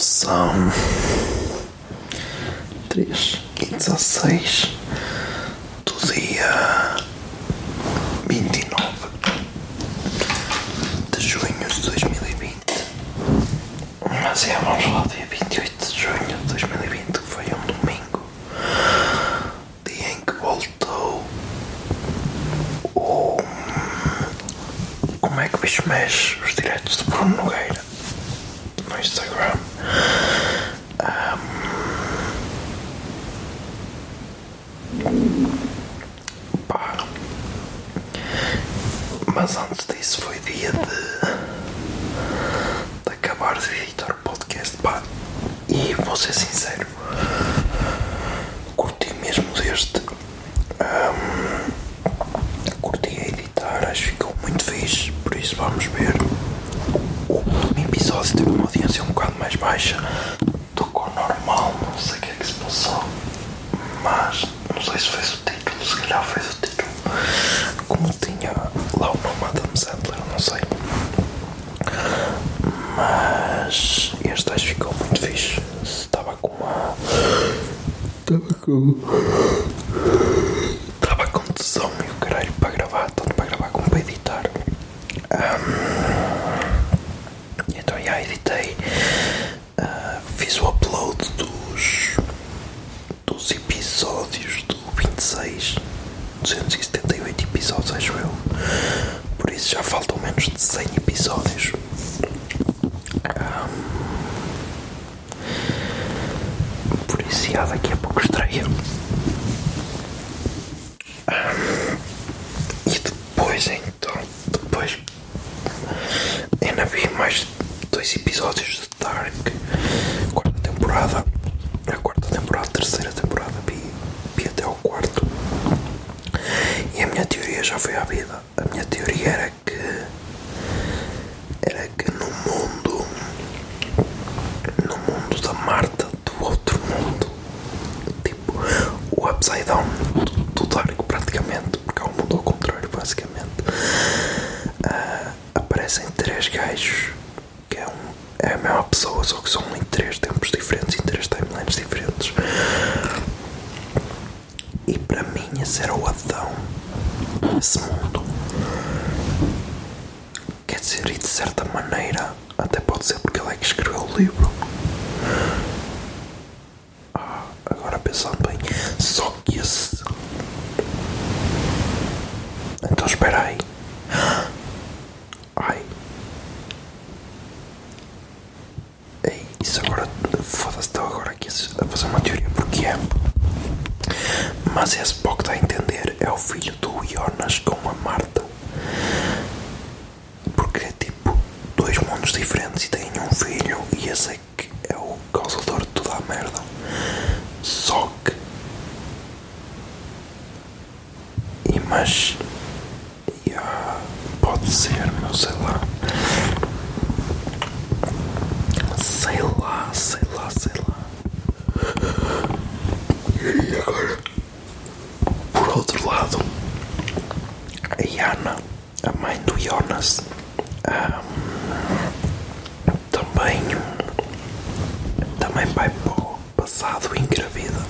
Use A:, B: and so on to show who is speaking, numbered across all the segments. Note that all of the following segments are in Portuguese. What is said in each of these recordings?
A: São 3 e 16 do dia 29 de junho de 2020. Mas é, vamos lá, dia 28 de junho de 2020, que foi um domingo, dia em que voltou o. Como é que o bicho mexe? Os diretos de Bruno Nogueira no Instagram. Ahm. Pá. Mas antes disso foi dia de, de acabar de editar o podcast. Pá. E vou ser sincero, curti mesmo deste. Ahm, curti a editar, acho que ficou muito fixe. Por isso vamos ver. O episódio teve uma audiência um bocado mais baixa do que o normal, não sei o que é que se passou, mas não sei se foi o título, se calhar foi o título. Como tinha lá o nome Adam Sandler, não sei. Mas este acho ficou muito fixe. Estava com. Estava com. Tesão e o caralho para gravar, tanto para gravar como para editar. Então já editei, ah, fiz o upload dos, dos episódios do 26, 278 episódios acho eu, por isso já faltam menos de 100 episódios. Já daqui a pouco estreia. Ah, e depois então, depois Ainda vi mais dois episódios de Dark, quarta temporada, a quarta temporada, a terceira temporada, vi, vi até ao quarto. E a minha teoria já foi à vida. A minha teoria era que era que no mundo no mundo da Marta do outro mundo, tipo o upside down do, Dark praticamente, porque é um mundo ao contrário basicamente aparecem três gajos que é, um, é a mesma pessoa, só que são em três tempos diferentes, em três timelines diferentes. E para mim esse era o Adão desse mundo. Quer dizer, e de certa maneira, até pode ser porque ele é que escreveu o livro. Ah, agora pensando bem, só que esse. Então espera aí. Ai. Ei, isso agora. Foda-se, estou agora aqui a fazer uma teoria porque é. Mas esse pouco dá a entender é o filho do Jonas com a Marta. Porque é tipo dois mundos diferentes e têm um filho e esse é que é o causador de toda a merda. Só que. E mas. Yeah, pode ser, meu, sei lá. Sei lá, sei lá, sei lá. E agora, por outro lado, a Yana, a mãe do Jonas, ahm, também, também vai para o passado engravida.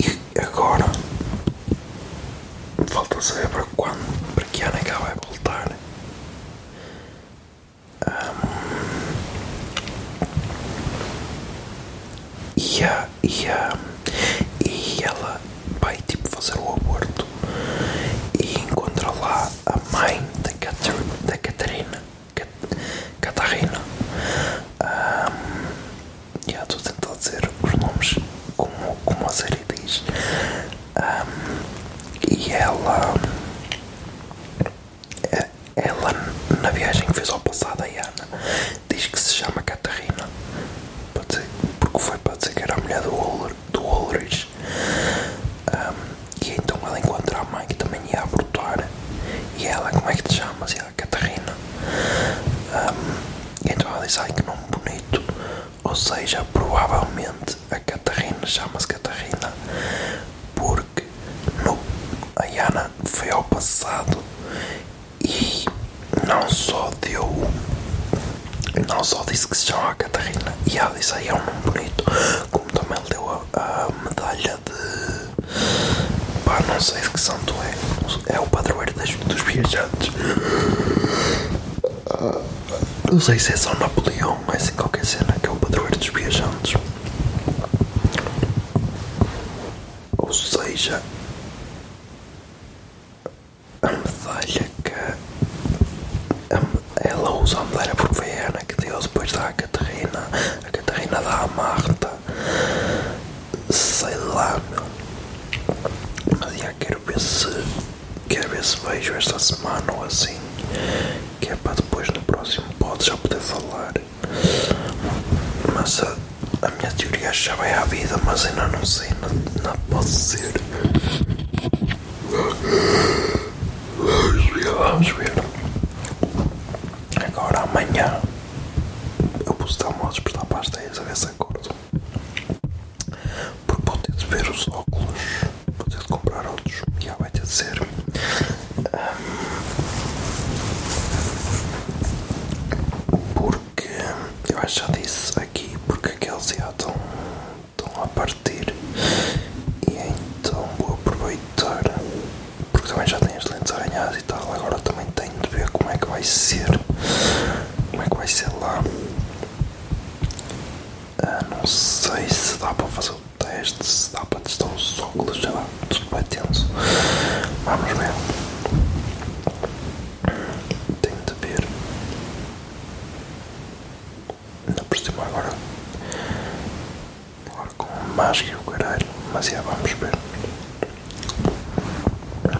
A: E agora, falta saber para quando, para que ano é que ela vai voltar. Ahm, e, ah, e ela vai tipo fazer o aborto e encontra lá a mãe da, Catar da Catarina Cat Catarina um, e yeah, estou a tentar dizer os nomes como, como a série diz Um, e ela é- ela na viagem que fez ao passado a Ana diz que se chama Catarina Pode ser, porque foi para dizer que era a mulher do, Ulr, do Ulrich Um, e então ela encontra a mãe que também ia abortar e ela, como é que te chamas? E ela, Catarina Um, e então ela diz, ai que nome bonito ou seja, provavelmente a Catarina chama-se Catarina porque no, a Ana foi ao passado e não só deu não só disse que se chama Catarina e ela disse aí é um nome bonito como também lhe deu a, a medalha de pá, não sei de que santo é é o padroeiro dos viajantes. Ah, não sei se é São Napoleão mas assim qualquer cena padroeiro dos viajantes ou seja a medalha que a ela usa a medalha porque foi a Ana que deu depois dá a Catarina a Catarina dá a Marta sei lá meu. Mas já quero ver se quero ver se vejo esta semana ou assim que é para depois no próximo pode já poder falar mas a, a minha teoria já vai à vida mas ainda não sei não, não pode ser Vamos ver, vamos ver. Agora amanhã eu posso dar uma despertar para as 10 a ver se acordo. Porque vou ter de ver os óculos, vou ter de comprar outros. Já vai ter de ser. Porque eu acho que já disse aqui porque aqueles já estão, estão a partir. E então vou aproveitar porque também já tenho as lentes arranhadas e tal, agora também tenho de ver como é que vai ser como é que vai ser lá Ah, não sei se dá para fazer o teste, se dá para testar os óculos, sei lá, tudo vai tenso vamos ver tenho de ver. Ainda por cima agora. Agora com máscara e o caralho mas já vamos ver.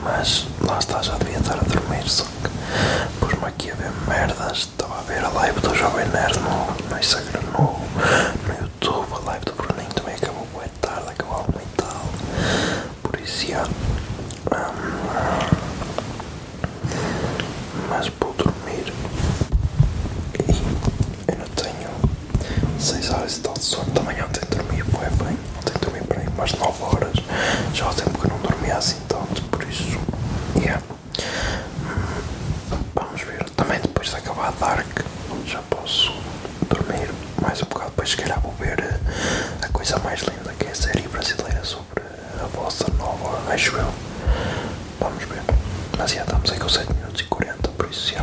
A: Mas lá está, já devia estar a dormir, só que pus-me aqui a ver merdas. Estava a ver a live do Jovem Nerd no, no Instagram, no YouTube. A live do Bruninho também acabou bem tarde, acabou a uma e tal. Por isso, já. Hum, mas vou dormir. E eu não tenho 6 horas e tal de sono. Também ontem dormi bué bem. Ontem dormi para aí umas 9 horas. Já há tempo que eu não dormia assim tanto, por isso. Yeah. Hum, Vamos ver. Também depois de acabar Dark já posso dormir mais um bocado. Depois se calhar vou ver eh, a coisa mais linda que é a série brasileira sobre a vossa nova, acho eu. Vamos ver. Mas já estamos aí com 7 minutos e 40, por isso já